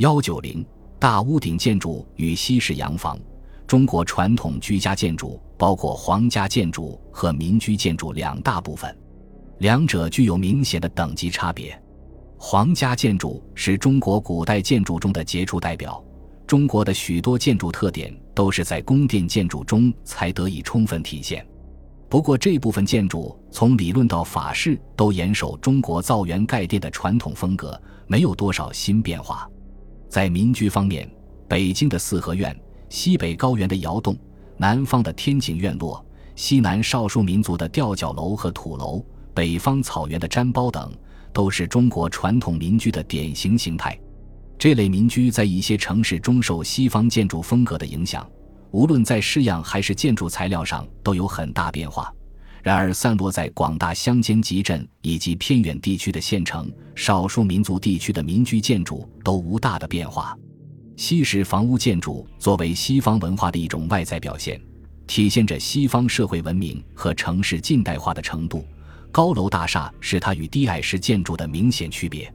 幺九零大屋顶建筑与西式洋房。中国传统居家建筑包括皇家建筑和民居建筑两大部分，两者具有明显的等级差别。皇家建筑是中国古代建筑中的杰出代表，中国的许多建筑特点都是在宫殿建筑中才得以充分体现。不过，这部分建筑从理论到法式都严守中国造园盖殿的传统风格，没有多少新变化。在民居方面，北京的四合院。西北高原的窑洞，南方的天井院落，西南少数民族的吊脚楼和土楼，北方草原的毡包等，都是中国传统民居的典型形态。这类民居在一些城市中受西方建筑风格的影响，无论在式样还是建筑材料上都有很大变化。然而，散落在广大乡间集镇以及偏远地区的县城、少数民族地区的民居建筑都无大的变化。西式房屋建筑作为西方文化的一种外在表现，体现着西方社会文明和城市近代化的程度。高楼大厦是它与低矮式建筑的明显区别，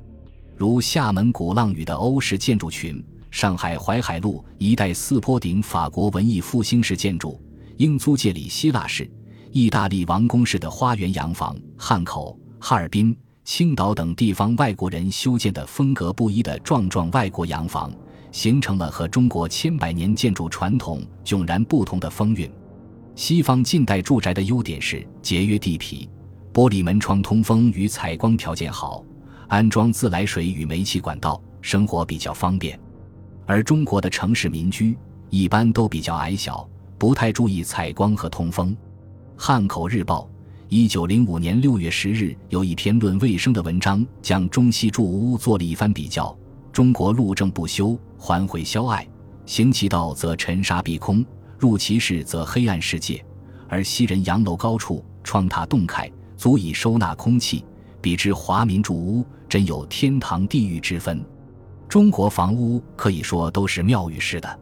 如厦门鼓浪屿的欧式建筑群、上海淮海路一带四坡顶法国文艺复兴式建筑、英租界里希腊式、意大利王宫式的花园洋房、汉口、哈尔滨、青岛等地方外国人修建的风格不一的壮壮外国洋房。形成了和中国千百年建筑传统迥然不同的风韵。西方近代住宅的优点是节约地皮，玻璃门窗通风与采光条件好，安装自来水与煤气管道，生活比较方便。而中国的城市民居一般都比较矮小，不太注意采光和通风。汉口日报一九零五年六月十日有一篇论卫生的文章，将中西住屋做了一番比较。中国路政不修，环会消隘；行其道则尘沙蔽空，入其室则黑暗世界。而西人洋楼高处，窗塔洞开，足以收纳空气，比之华民住屋，真有天堂地狱之分。中国房屋可以说都是庙宇式的。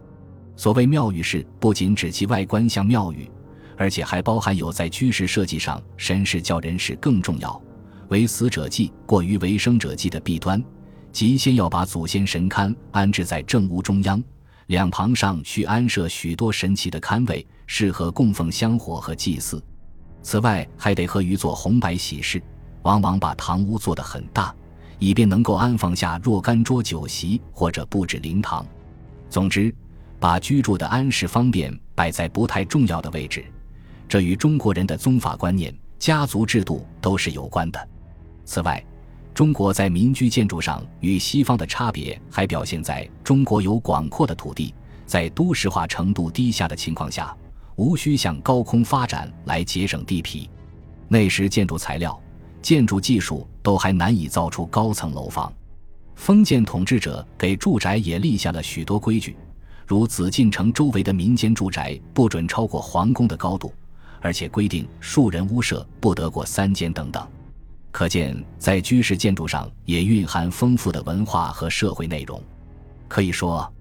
所谓庙宇式，不仅指其外观像庙宇，而且还包含有在居室设计上，神事较人事更重要，为死者祭过于为生者祭的弊端。即先要把祖先神龛安置在正屋中央，两旁上需安设许多神奇的龛位，适合供奉香火和祭祀。此外，还得合于做红白喜事，往往把堂屋做得很大，以便能够安放下若干桌酒席或者布置灵堂。总之，把居住的安适方便摆在不太重要的位置，这与中国人的宗法观念、家族制度都是有关的。此外，中国在民居建筑上与西方的差别，还表现在中国有广阔的土地，在都市化程度低下的情况下，无需向高空发展来节省地皮。那时建筑材料、建筑技术都还难以造出高层楼房。封建统治者给住宅也立下了许多规矩，如紫禁城周围的民间住宅不准超过皇宫的高度，而且规定庶人屋舍不得过三间等等。可见，在居室建筑上也蕴含丰富的文化和社会内容。可以说，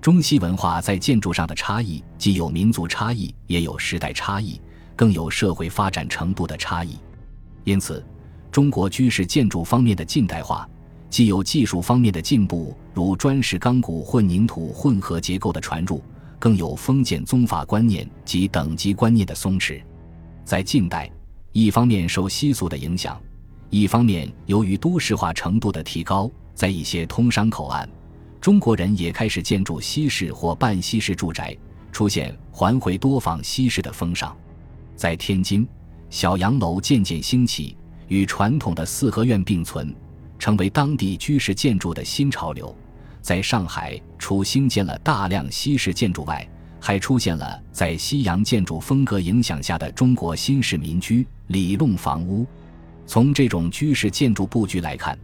中西文化在建筑上的差异，既有民族差异，也有时代差异，更有社会发展程度的差异。因此，中国居室建筑方面的近代化，既有技术方面的进步，如砖石钢骨混凝土混合结构的传入，更有封建宗法观念及等级观念的松弛。在近代，一方面受西俗的影响。一方面，由于都市化程度的提高，在一些通商口岸，中国人也开始建筑西式或半西式住宅，出现环回多仿西式的风尚。在天津，小洋楼渐渐兴起，与传统的四合院并存，成为当地居室建筑的新潮流。在上海，除兴建了大量西式建筑外，还出现了在西洋建筑风格影响下的中国新式民居里弄房屋。从这种居室建筑布局来看，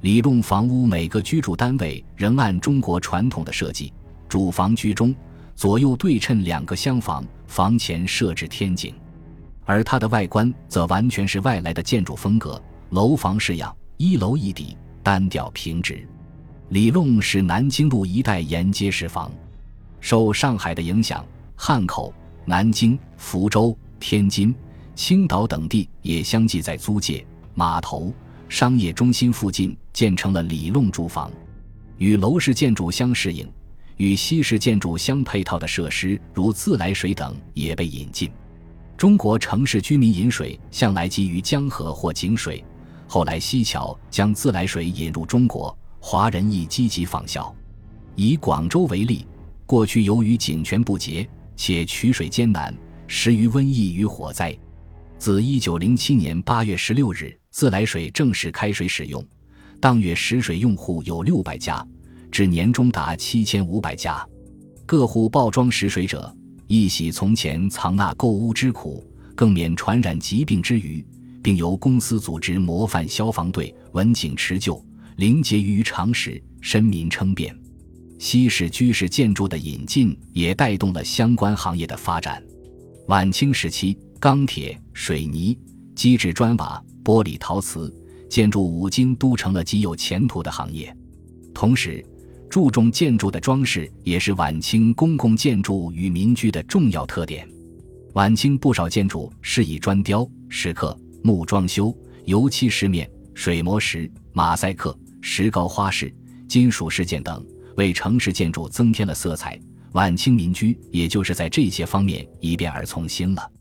里弄房屋每个居住单位仍按中国传统的设计，主房居中，左右对称两个厢房，房前设置天井，而它的外观则完全是外来的建筑风格，楼房式样，一楼一底，单调平直。里弄是南京路一带沿街式房，受上海的影响，汉口、南京、福州、天津、青岛等地也相继在租界。码头、商业中心附近建成了里弄住房，与楼式建筑相适应、与西式建筑相配套的设施，如自来水等也被引进。中国城市居民饮水向来基于江河或井水，后来西桥将自来水引入中国，华人亦积极仿效。以广州为例，过去由于井泉不洁，且取水艰难，时于瘟疫与火灾。自1907年8月16日自来水正式开水使用，当月食水用户有600家，至年中达7500家。各户报装食水者，一洗从前藏纳购物之苦，更免传染疾病之余，并由公司组织模范消防队稳井持救，凌结于常识，深民称辩。西式居室建筑的引进，也带动了相关行业的发展。晚清时期，钢铁、水泥、机制砖瓦、玻璃陶瓷建筑五金都成了极有前途的行业。同时，注重建筑的装饰也是晚清公共建筑与民居的重要特点。晚清不少建筑是以砖雕、石刻、木装修、油漆饰面、水磨石、马赛克、石膏花饰、金属饰件等。为城市建筑增添了色彩，晚清民居也就是在这些方面一变而从新了。